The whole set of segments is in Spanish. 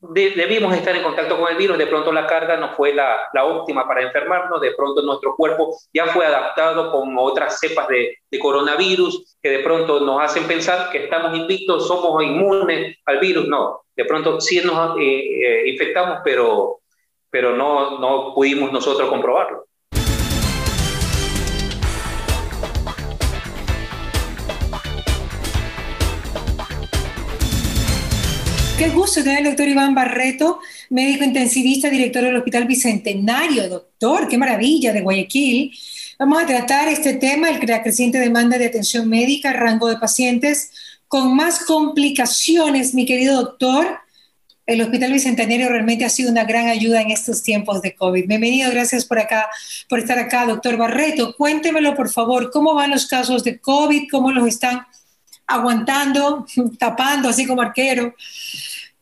debimos estar en contacto con el virus, de pronto la carga no fue la, la, óptima para enfermarnos, de pronto nuestro cuerpo ya fue adaptado con otras cepas de, de, coronavirus que de pronto nos hacen pensar que estamos invictos, somos inmunes al virus, no, de pronto sí nos eh, eh, infectamos, pero, pero no, no pudimos nosotros comprobarlo. Qué gusto tener al doctor Iván Barreto, médico intensivista, director del Hospital Bicentenario, doctor, qué maravilla, de Guayaquil. Vamos a tratar este tema, la creciente demanda de atención médica, rango de pacientes con más complicaciones, mi querido doctor. El Hospital Bicentenario realmente ha sido una gran ayuda en estos tiempos de COVID. Bienvenido, gracias por acá, por estar acá, doctor Barreto. Cuéntemelo, por favor, cómo van los casos de COVID, cómo los están aguantando, tapando, así como arquero.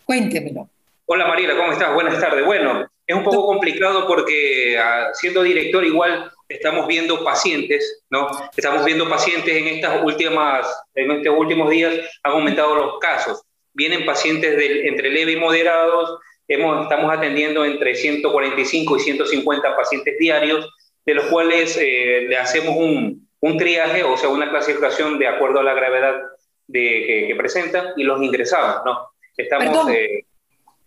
Cuéntemelo. Hola Mariela, ¿cómo estás? Buenas tardes. Bueno, es un poco complicado porque ah, siendo director igual estamos viendo pacientes, ¿no? Estamos viendo pacientes en estas últimas, en estos últimos días han aumentado los casos. Vienen pacientes de, entre leve y moderados, hemos, estamos atendiendo entre 145 y 150 pacientes diarios, de los cuales eh, le hacemos un, un triaje, o sea, una clasificación de acuerdo a la gravedad de, que, presentan y los ingresamos, ¿no? Estamos... Eh,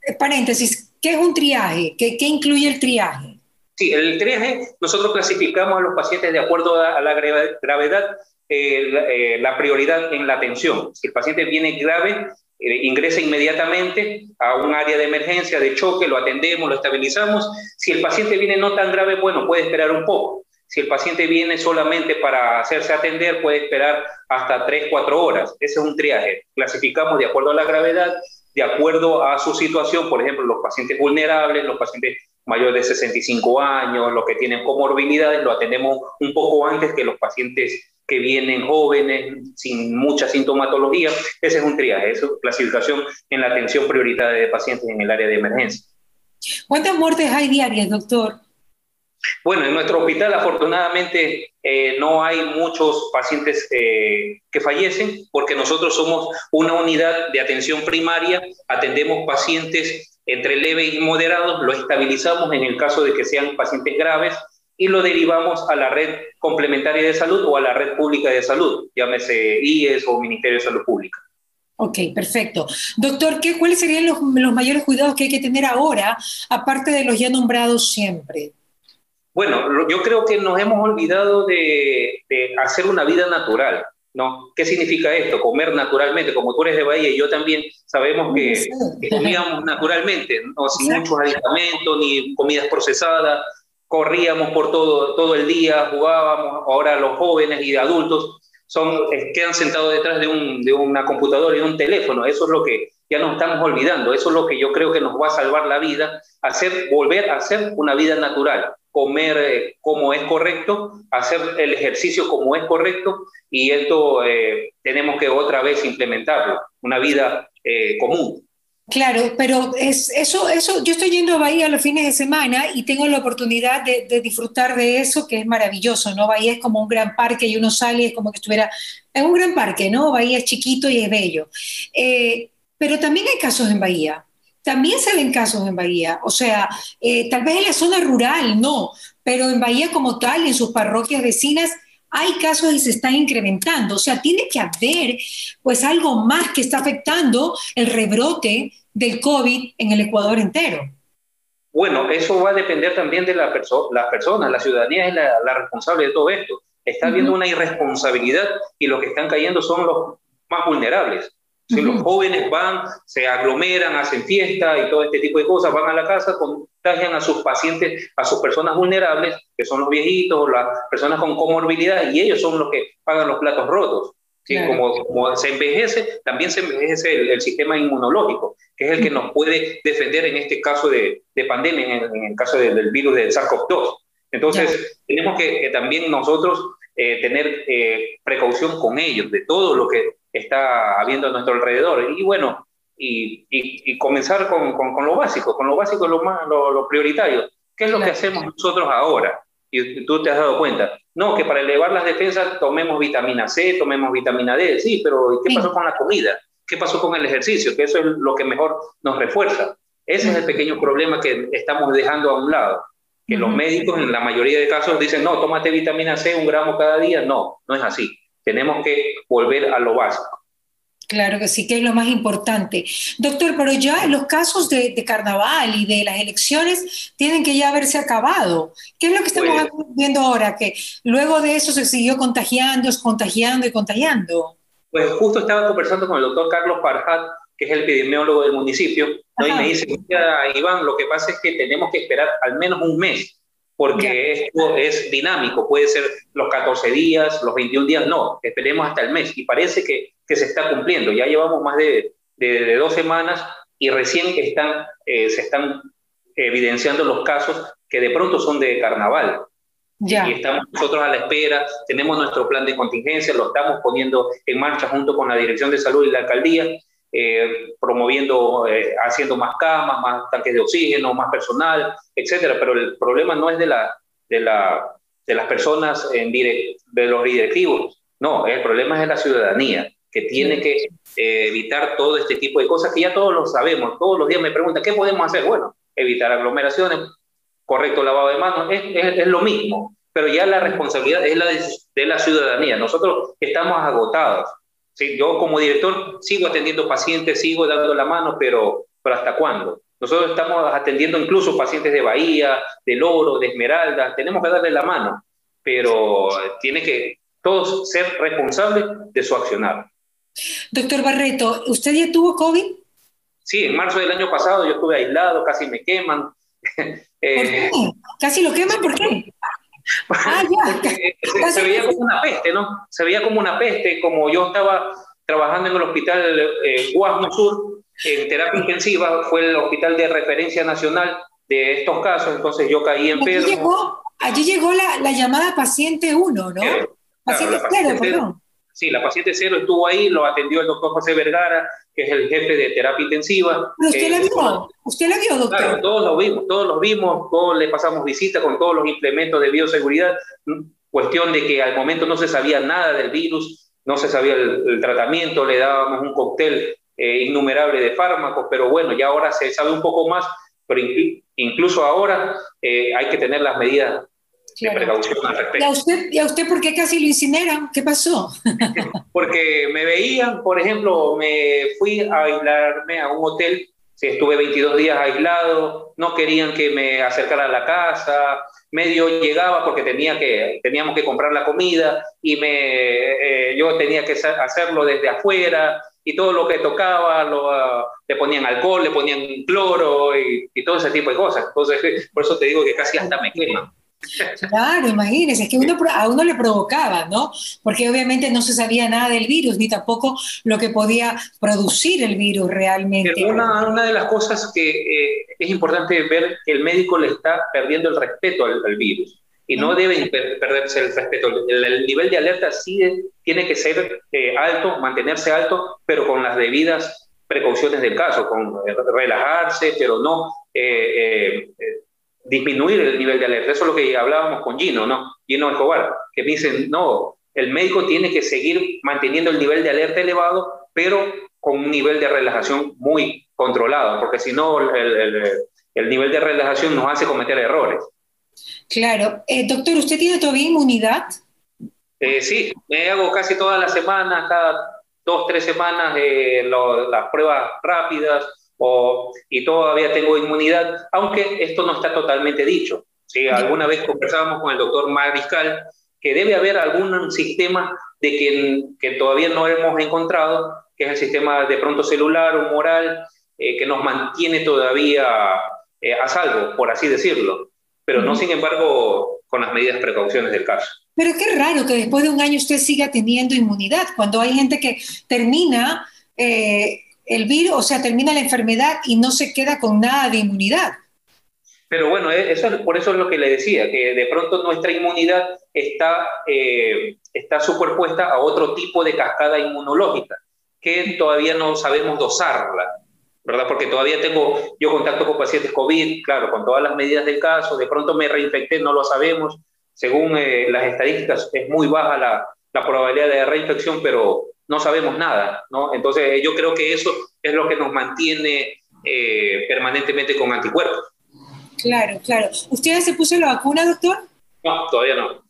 eh, paréntesis, ¿qué es un triaje? ¿Qué, ¿Qué, incluye el triaje? Sí, el triaje, nosotros clasificamos a los pacientes de acuerdo a, la gravedad, eh, la, prioridad en la atención. Si el paciente viene grave, ingresa inmediatamente a un área de emergencia, de choque, lo atendemos, lo estabilizamos. Si el paciente viene no tan grave, bueno, puede esperar un poco. Si el paciente viene solamente para hacerse atender, puede esperar hasta 3, 4 horas. Ese es un triaje. Clasificamos de acuerdo a la gravedad, de acuerdo a su situación, por ejemplo, los pacientes vulnerables, los pacientes mayores de 65 años, los que tienen comorbilidades, lo atendemos un poco antes que los pacientes que vienen jóvenes, sin mucha sintomatología. Ese es un triaje, es clasificación en la atención prioritaria de pacientes en el área de emergencia. ¿Cuántas muertes hay diarias, doctor? Bueno, en nuestro hospital afortunadamente eh, no hay muchos pacientes eh, que fallecen porque nosotros somos una unidad de atención primaria, atendemos pacientes entre leves y moderados, lo estabilizamos en el caso de que sean pacientes graves y lo derivamos a la red complementaria de salud o a la red pública de salud, llámese IES o Ministerio de Salud Pública. Ok, perfecto. Doctor, ¿qué, ¿cuáles serían los, los mayores cuidados que hay que tener ahora, aparte de los ya nombrados siempre? Bueno, yo creo que nos hemos olvidado de, hacer una vida natural, ¿no? ¿Qué significa esto? Comer naturalmente, como tú eres de Bahía y yo también sabemos que, comíamos naturalmente, ¿no? sin muchos aditamentos ni comidas procesadas, corríamos por todo, todo el día, jugábamos, ahora los jóvenes y adultos son, quedan sentados detrás de, un, de una computadora y un teléfono, eso es lo que ya nos estamos olvidando, eso es lo que yo creo que nos va a salvar la vida, hacer, volver a hacer una vida natural, comer eh, como es correcto, hacer el ejercicio como es correcto y esto eh, tenemos que otra vez implementarlo, una vida eh, común. Claro, pero es, eso, eso, yo estoy yendo a Bahía los fines de semana y tengo la oportunidad de, disfrutar de eso, que es maravilloso, ¿no? Bahía es como un gran parque y uno sale es como que estuviera en un gran parque, ¿no? Bahía es chiquito y es bello. pero también hay casos en Bahía también se ven casos en Bahía, o sea, eh, tal vez en la zona rural no, pero en Bahía como tal, en sus parroquias vecinas, hay casos y se están incrementando. O sea, tiene que haber pues algo más que está afectando el rebrote del COVID en el Ecuador entero. Bueno, eso va a depender también de la las personas, la ciudadanía es la, responsable de todo esto. Está habiendo una irresponsabilidad y los que están cayendo son los más vulnerables. Si los jóvenes van, se aglomeran, hacen fiesta y todo este tipo de cosas, van a la casa, contagian a sus pacientes, a sus personas vulnerables, que son los viejitos, las personas con comorbilidad, y ellos son los que pagan los platos rotos. ¿sí? Como, se envejece, también se envejece el, sistema inmunológico, que es el que nos puede defender en este caso de, de pandemia, en el, caso del virus del SARS-CoV-2. Entonces, tenemos que, también nosotros eh, tener eh, precaución con ellos, de todo lo que está habiendo a nuestro alrededor. Y bueno, y, y, comenzar con, con, lo básico, con lo básico, lo, más, lo, prioritario. ¿Qué es lo que hacemos nosotros ahora? Y tú te has dado cuenta. No, que para elevar las defensas tomemos vitamina C, tomemos vitamina D. Sí, pero ¿qué pasó con la comida? ¿Qué pasó con el ejercicio? Que eso es lo que mejor nos refuerza. Ese es el pequeño problema que estamos dejando a un lado. Que los médicos en la mayoría de casos dicen, no, tómate vitamina C un gramo cada día. No, no es así. Tenemos que volver a lo básico. Claro que sí, que es lo más importante. Doctor, pero ya los casos de, carnaval y de las elecciones tienen que ya haberse acabado. ¿Qué es lo que estamos viendo ahora? Que luego de eso se siguió contagiando, contagiando y contagiando. Pues justo estaba conversando con el doctor Carlos Parjat, que es el epidemiólogo del municipio, y me dice, Iván, lo que pasa es que tenemos que esperar al menos un mes porque esto es dinámico, puede ser los 14 días, los 21 días, no, esperemos hasta el mes y parece que, que se está cumpliendo, ya llevamos más de, de, dos semanas y recién están, eh, se están evidenciando los casos que de pronto son de carnaval. Ya. Y estamos nosotros a la espera, tenemos nuestro plan de contingencia, lo estamos poniendo en marcha junto con la Dirección de Salud y la Alcaldía eh, promoviendo, eh, haciendo más camas, más tanques de oxígeno, más personal, etcétera. Pero el problema no es de, la, de, la, de las personas, en de los directivos, no, el problema es de la ciudadanía, que tiene que eh, evitar todo este tipo de cosas que ya todos lo sabemos. Todos los días me preguntan, ¿qué podemos hacer? Bueno, evitar aglomeraciones, correcto lavado de manos, es, es, lo mismo, pero ya la responsabilidad es la de, de la ciudadanía. Nosotros estamos agotados yo como director sigo atendiendo pacientes, sigo dando la mano, pero, pero ¿hasta cuándo? Nosotros estamos atendiendo incluso pacientes de Bahía, de Loro, de Esmeralda, tenemos que darle la mano, pero tiene que todos ser responsables de su accionar. Doctor Barreto, ¿usted ya tuvo COVID? Sí, en marzo del año pasado yo estuve aislado, casi me queman. Eh, ¿Casi lo queman? ¿Por qué? Ah, ya. se, veía como una peste, ¿no? Se veía como una peste, como yo estaba trabajando en el hospital eh, Guasmo Sur, en terapia intensiva, fue el hospital de referencia nacional de estos casos, entonces yo caí. Allí llegó, allí llegó la, la llamada paciente 1, ¿no? paciente 0, perdón. Sí, la paciente cero estuvo ahí, lo atendió el doctor José Vergara, que es el jefe de terapia intensiva. usted la eh, vio? ¿Usted la vio, doctor? Claro, todos lo vimos, todos los vimos, todos le pasamos visita con todos los implementos de bioseguridad. Cuestión de que al momento no se sabía nada del virus, no se sabía el, tratamiento, le dábamos un cóctel eh, innumerable de fármacos, pero bueno, ya ahora se sabe un poco más, pero incluso ahora eh, hay que tener las medidas ¿Y a, usted, ¿Y a usted por qué casi lo incineran? ¿Qué pasó? Porque me veían, por ejemplo, me fui a aislarme a un hotel, estuve 22 días aislado, no querían que me acercara a la casa, medio llegaba porque tenía que, teníamos que comprar la comida y me, eh, yo tenía que hacerlo desde afuera y todo lo que tocaba lo, ah, le ponían alcohol, le ponían cloro y, y, todo ese tipo de cosas. Entonces, por eso te digo que casi hasta me queman. Claro, imagínense, es que uno, a uno le provocaba, ¿no? Porque obviamente no se sabía nada del virus, ni tampoco lo que podía producir el virus realmente. Una, una de las cosas que eh, es importante ver que el médico le está perdiendo el respeto al, virus y no debe perderse el respeto. El, nivel de alerta sí tiene que ser eh, alto, mantenerse alto, pero con las debidas precauciones del caso, con eh, relajarse, pero no disminuir el nivel de alerta. Eso es lo que hablábamos con Gino, ¿no? Gino Escobar, que dicen, no, el médico tiene que seguir manteniendo el nivel de alerta elevado, pero con un nivel de relajación muy controlado, porque si no, el, nivel de relajación nos hace cometer errores. Claro. Eh, doctor, ¿usted tiene todavía inmunidad? Eh, sí, me hago casi todas las semanas, cada dos, tres semanas, eh, las pruebas rápidas, y todavía tengo inmunidad, aunque esto no está totalmente dicho. ¿sí? Alguna vez conversábamos con el doctor Mariscal que debe haber algún sistema de que, que todavía no hemos encontrado, que es el sistema de pronto celular o moral, eh, que nos mantiene todavía eh, a salvo, por así decirlo, pero no, sin embargo, con las medidas precauciones del caso. Pero qué raro que después de un año usted siga teniendo inmunidad, cuando hay gente que termina eh, el virus, o sea, termina la enfermedad y no se queda con nada de inmunidad. Pero bueno, eh, eso, por eso es lo que le decía, que de pronto nuestra inmunidad está, eh, está superpuesta a otro tipo de cascada inmunológica, que todavía no sabemos dosarla, ¿verdad? Porque todavía tengo yo contacto con pacientes COVID, claro, con todas las medidas del caso, de pronto me reinfecté, no lo sabemos, según eh, las estadísticas es muy baja la, la probabilidad de reinfección, pero no sabemos nada, ¿no? Entonces yo creo que eso es lo que nos mantiene eh, permanentemente con anticuerpos. Claro, claro. ¿Usted se puso la vacuna, doctor? No, todavía no.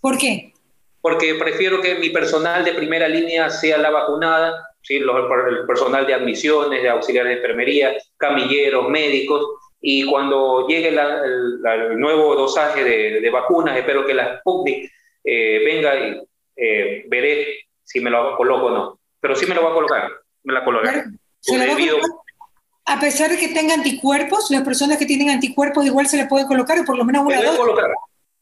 ¿Por qué? Porque prefiero que mi personal de primera línea sea la vacunada, ¿sí? el personal de admisiones, de auxiliares de enfermería, camilleros, médicos, y cuando llegue el, nuevo dosaje de, vacunas, espero que la Sputnik eh, venga y eh, veré si me lo coloco o no. Pero sí me lo va a colocar, me la colocaré. A pesar de que tenga anticuerpos, las personas que tienen anticuerpos igual se le puede colocar, o por lo menos una se puede colocar.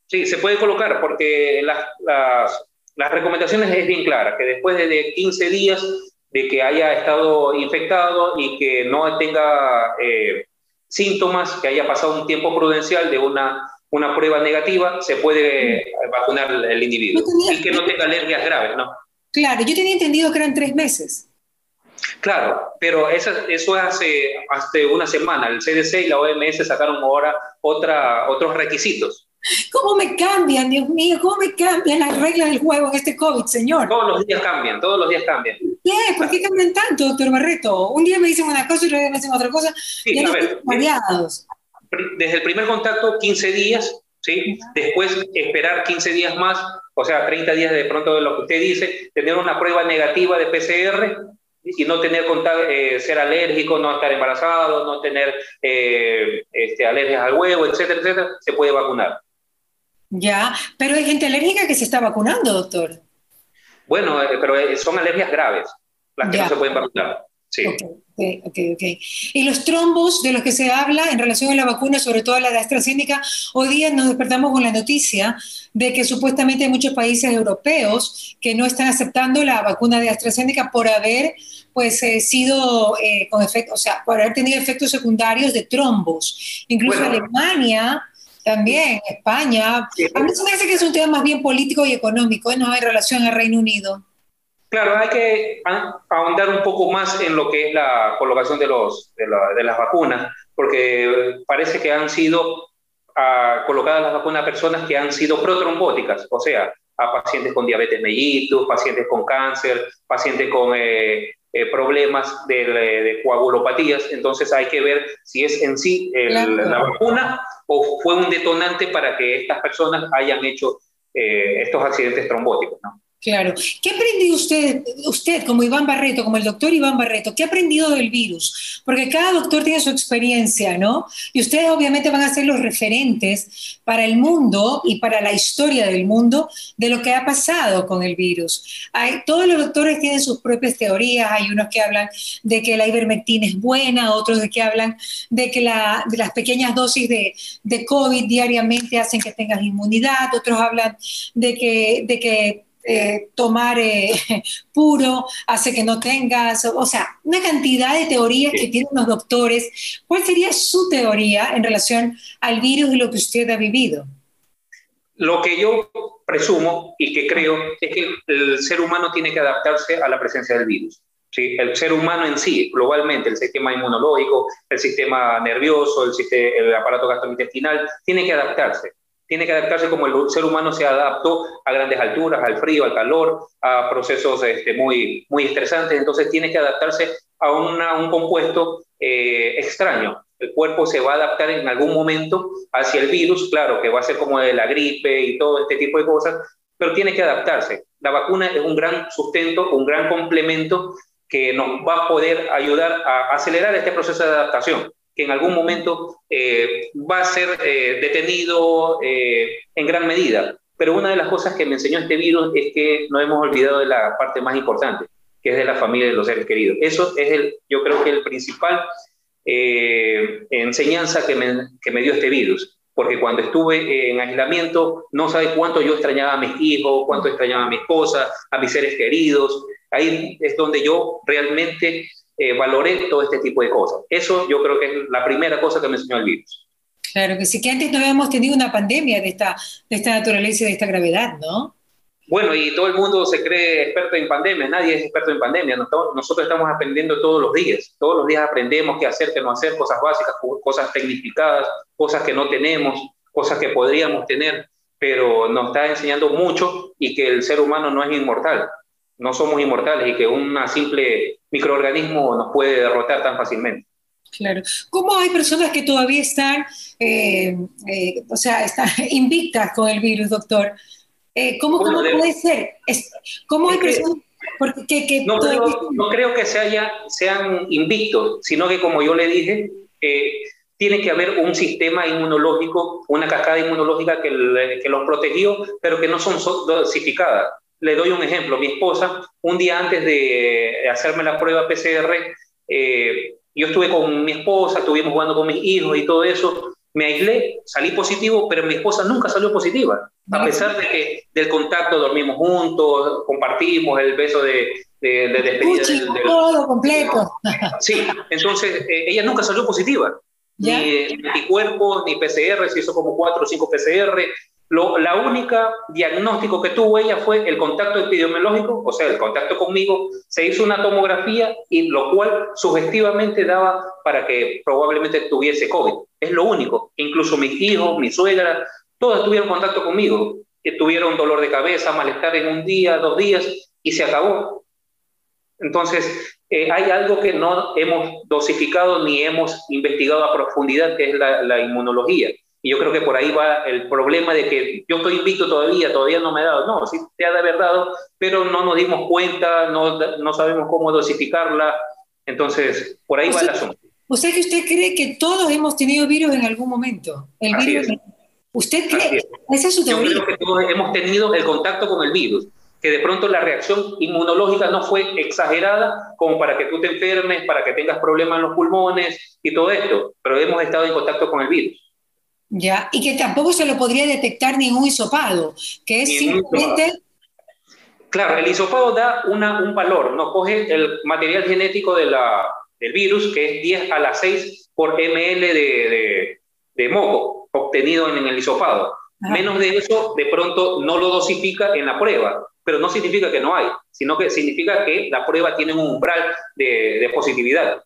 Sí, se puede colocar, porque las, las, las recomendaciones es bien clara, que después de 15 días de que haya estado infectado y que no tenga eh, síntomas, que haya pasado un tiempo prudencial de una, una prueba negativa, se puede vacunar el individuo. y que no tenga alergias graves, ¿no? Claro, yo tenía entendido que eran tres meses. Claro, pero eso, eso hace, hace una semana. El CDC y la OMS sacaron ahora otra, otros requisitos. ¿Cómo me cambian, Dios mío? ¿Cómo me cambian las reglas del juego en este COVID, señor? Todos los días cambian, todos los días cambian. ¿Qué? ¿Por qué cambian tanto, doctor Barreto? Un día me dicen una cosa y otro día me dicen otra cosa. Sí, ya variados. Desde el primer contacto, 15 días, ¿sí? Después, esperar 15 días más, o sea, 30 días de pronto de lo que usted dice, tener una prueba negativa de PCR y no tener eh, ser alérgico, no estar embarazado, no tener eh, este, alergias al huevo, etcétera, etcétera, se puede vacunar. Ya, pero hay gente alérgica que se está vacunando, doctor. Bueno, eh, pero eh, son alergias graves, las que no se pueden vacunar. Sí. Okay, okay, okay, Y los trombos de los que se habla en relación a la vacuna, sobre todo la de AstraZeneca, hoy día nos despertamos con la noticia de que supuestamente hay muchos países europeos que no están aceptando la vacuna de AstraZeneca por haber pues eh, sido con efecto, o sea, por haber tenido efectos secundarios de trombos. Incluso Alemania también, España. A mí se me hace que es un tema más bien político y económico, no hay relación al Reino Unido. Claro, hay que ahondar un poco más en lo que es la colocación de, los, de, las vacunas, porque parece que han sido ah, colocadas las vacunas a personas que han sido protrombóticas, o sea, a pacientes con diabetes mellitus, pacientes con cáncer, pacientes con eh, eh, problemas de, de, coagulopatías. Entonces hay que ver si es en sí la vacuna o fue un detonante para que estas personas hayan hecho eh, estos accidentes trombóticos. ¿no? Claro. ¿Qué ha aprendido usted, usted como Iván Barreto, como el doctor Iván Barreto, qué ha aprendido del virus? Porque cada doctor tiene su experiencia, ¿no? Y ustedes obviamente van a ser los referentes para el mundo y para la historia del mundo de lo que ha pasado con el virus. Todos los doctores tienen sus propias teorías, hay unos que hablan de que la ivermectina es buena, otros de que hablan de que la, de las pequeñas dosis de, de COVID diariamente hacen que tengas inmunidad, otros hablan de que, de que eh, tomar eh, puro hace que no tengas, o sea, una cantidad de teorías que tienen los doctores. ¿Cuál sería su teoría en relación al virus y lo que usted ha vivido? Lo que yo presumo y que creo es que el ser humano tiene que adaptarse a la presencia del virus. ¿sí? El ser humano en sí, globalmente, el sistema inmunológico, el sistema nervioso, el, sistema, el aparato gastrointestinal, tiene que adaptarse tiene que adaptarse como el ser humano se adaptó a grandes alturas, al frío, al calor, a procesos este, muy, muy estresantes, entonces tiene que adaptarse a, un compuesto eh, extraño. El cuerpo se va a adaptar en algún momento hacia el virus, claro, que va a ser como de la gripe y todo este tipo de cosas, pero tiene que adaptarse. La vacuna es un gran sustento, un gran complemento que nos va a poder ayudar a acelerar este proceso de adaptación que en algún momento eh, va a ser eh, detenido eh, en gran medida. Pero una de las cosas que me enseñó este virus es que no hemos olvidado de la parte más importante, que es de la familia de los seres queridos. Eso es, el, yo creo que el principal enseñanza que me, que me dio este virus porque cuando estuve en aislamiento no sabe cuánto yo extrañaba a mis hijos, cuánto extrañaba a mi esposa, a mis seres queridos. Ahí es donde yo realmente eh, valoré todo este tipo de cosas. Eso yo creo que es la primera cosa que me enseñó el virus. Claro que sí, que antes no habíamos tenido una pandemia de esta, de esta naturaleza y de esta gravedad, ¿no? Bueno, y todo el mundo se cree experto en pandemia, nadie es experto en pandemia, nosotros estamos aprendiendo todos los días, todos los días aprendemos qué hacer, qué no hacer, cosas básicas, cosas tecnificadas, cosas que no tenemos, cosas que podríamos tener, pero nos está enseñando mucho y que el ser humano no es inmortal, no somos inmortales y que una simple microorganismo nos puede derrotar tan fácilmente. Claro. ¿Cómo hay personas que todavía están, eh, eh, o sea, están invictas con el virus, doctor? Eh, ¿Cómo, puede ser? ¿Cómo hay personas que, no, creo, que se haya, sean invictos, sino que como yo le dije, tiene que haber un sistema inmunológico, una cascada inmunológica que, que los protegió, pero que no son dosificadas. Le doy un ejemplo. Mi esposa, un día antes de hacerme la prueba PCR, eh, yo estuve con mi esposa, estuvimos jugando con mis hijos y todo eso. Me aislé, salí positivo, pero mi esposa nunca salió positiva. A pesar de que del contacto dormimos juntos, compartimos el beso de, de, de despedida. todo completo. Sí, entonces eh, ella nunca salió positiva. Ni, ni cuerpo, ni PCR, se hizo como cuatro o cinco PCR, la única diagnóstico que tuvo ella fue el contacto epidemiológico, o sea, el contacto conmigo, se hizo una tomografía y lo cual sugestivamente daba para que probablemente tuviese COVID. Es lo único. Incluso mis hijos, mi suegra, todos tuvieron contacto conmigo. Tuvieron dolor de cabeza, malestar en un día, dos días y se acabó. Entonces, eh, hay algo que no hemos dosificado ni hemos investigado a profundidad, que es la inmunología. Y yo creo que por ahí va el problema de que yo estoy invicto todavía, todavía no me he dado. No, sí te ha de haber dado, pero no nos dimos cuenta, no, no sabemos cómo dosificarla. Entonces, por ahí va el asunto. O sea que usted cree que todos hemos tenido virus en algún momento. El virus. ¿Usted cree? Esa es su teoría. Yo creo que todos hemos tenido el contacto con el virus que de pronto la reacción inmunológica no fue exagerada como para que tú te enfermes, para que tengas problemas en los pulmones y todo esto, pero hemos estado en contacto con el virus. Ya, y que tampoco se lo podría detectar ningún hisopado, que es simplemente... Claro, el hisopado da una, un valor, no coge el material genético de la, del virus, que es 10 a la 6 por ml de, de, moco obtenido en, el hisopado. Menos de eso, de pronto no lo dosifica en la prueba, pero no significa que no hay, sino que significa que la prueba tiene un umbral de, de positividad.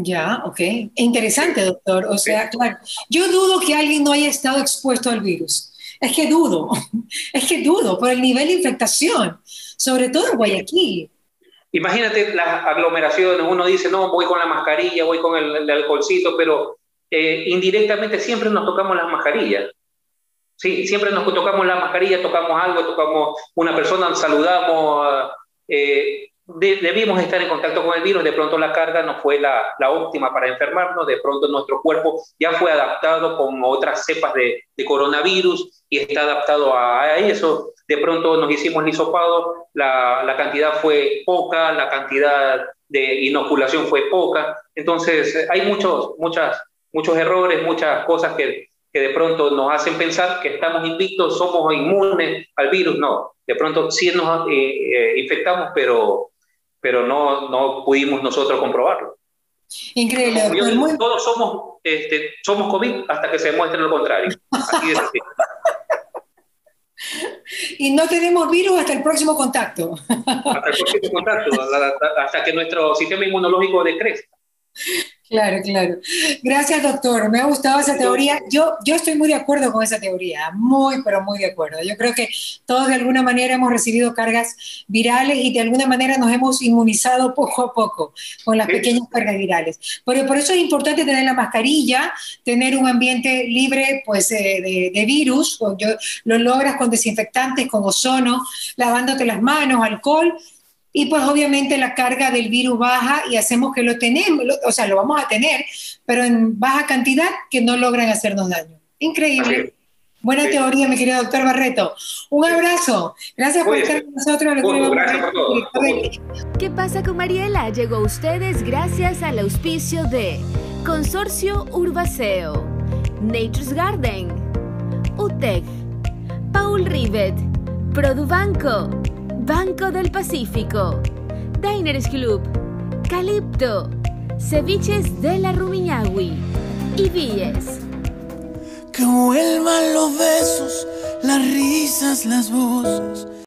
Ya, ok. Interesante, doctor. O sea, claro, yo dudo que alguien no haya estado expuesto al virus. Es que dudo, es que dudo por el nivel de infectación, sobre todo en Guayaquil. Imagínate las aglomeraciones, uno dice, no, voy con la mascarilla, voy con el, alcoholcito, pero eh, indirectamente siempre nos tocamos las mascarillas. Sí, siempre nos tocamos la mascarilla, tocamos algo, tocamos una persona, saludamos. Eh, debimos estar en contacto con el virus, de pronto la carga no fue la, la, óptima para enfermarnos, de pronto nuestro cuerpo ya fue adaptado con otras cepas de, de coronavirus y está adaptado a, eso, de pronto nos hicimos el la, la cantidad fue poca, la cantidad de inoculación fue poca, entonces hay muchos, muchas, muchos errores, muchas cosas que, que de pronto nos hacen pensar que estamos invictos, somos inmunes al virus, no, de pronto sí nos eh, eh, infectamos, pero pero no, no pudimos nosotros comprobarlo. Increíble. Todos somos, este, somos COVID hasta que se demuestre lo contrario. Así es y no tenemos virus hasta el próximo contacto. Hasta el próximo contacto, hasta que nuestro sistema inmunológico decrezca. Claro, claro. Gracias, doctor. Me ha gustado esa teoría. Yo, yo estoy muy de acuerdo con esa teoría, muy, pero muy de acuerdo. Yo creo que todos de alguna manera hemos recibido cargas virales y de alguna manera nos hemos inmunizado poco a poco con las pequeñas cargas virales. Pero por eso es importante tener la mascarilla, tener un ambiente libre pues, de, de virus. Yo, lo logras con desinfectantes, con ozono, lavándote las manos, alcohol y pues obviamente la carga del virus baja y hacemos que lo tenemos, o sea, lo vamos a tener, pero en baja cantidad que no logran hacernos daño. Increíble. Buena teoría, mi querido doctor Barreto. Un abrazo. Gracias por estar con nosotros. ¿Qué pasa con Mariela? Llegó a ustedes gracias al auspicio de Consorcio Urbaceo, Nature's Garden, UTEC, Paul Rivet, Produbanco, Banco del Pacífico, Diners Club, Calipto, Ceviches de la Rumiñahui y Villes. Que vuelvan los besos, las risas, las voces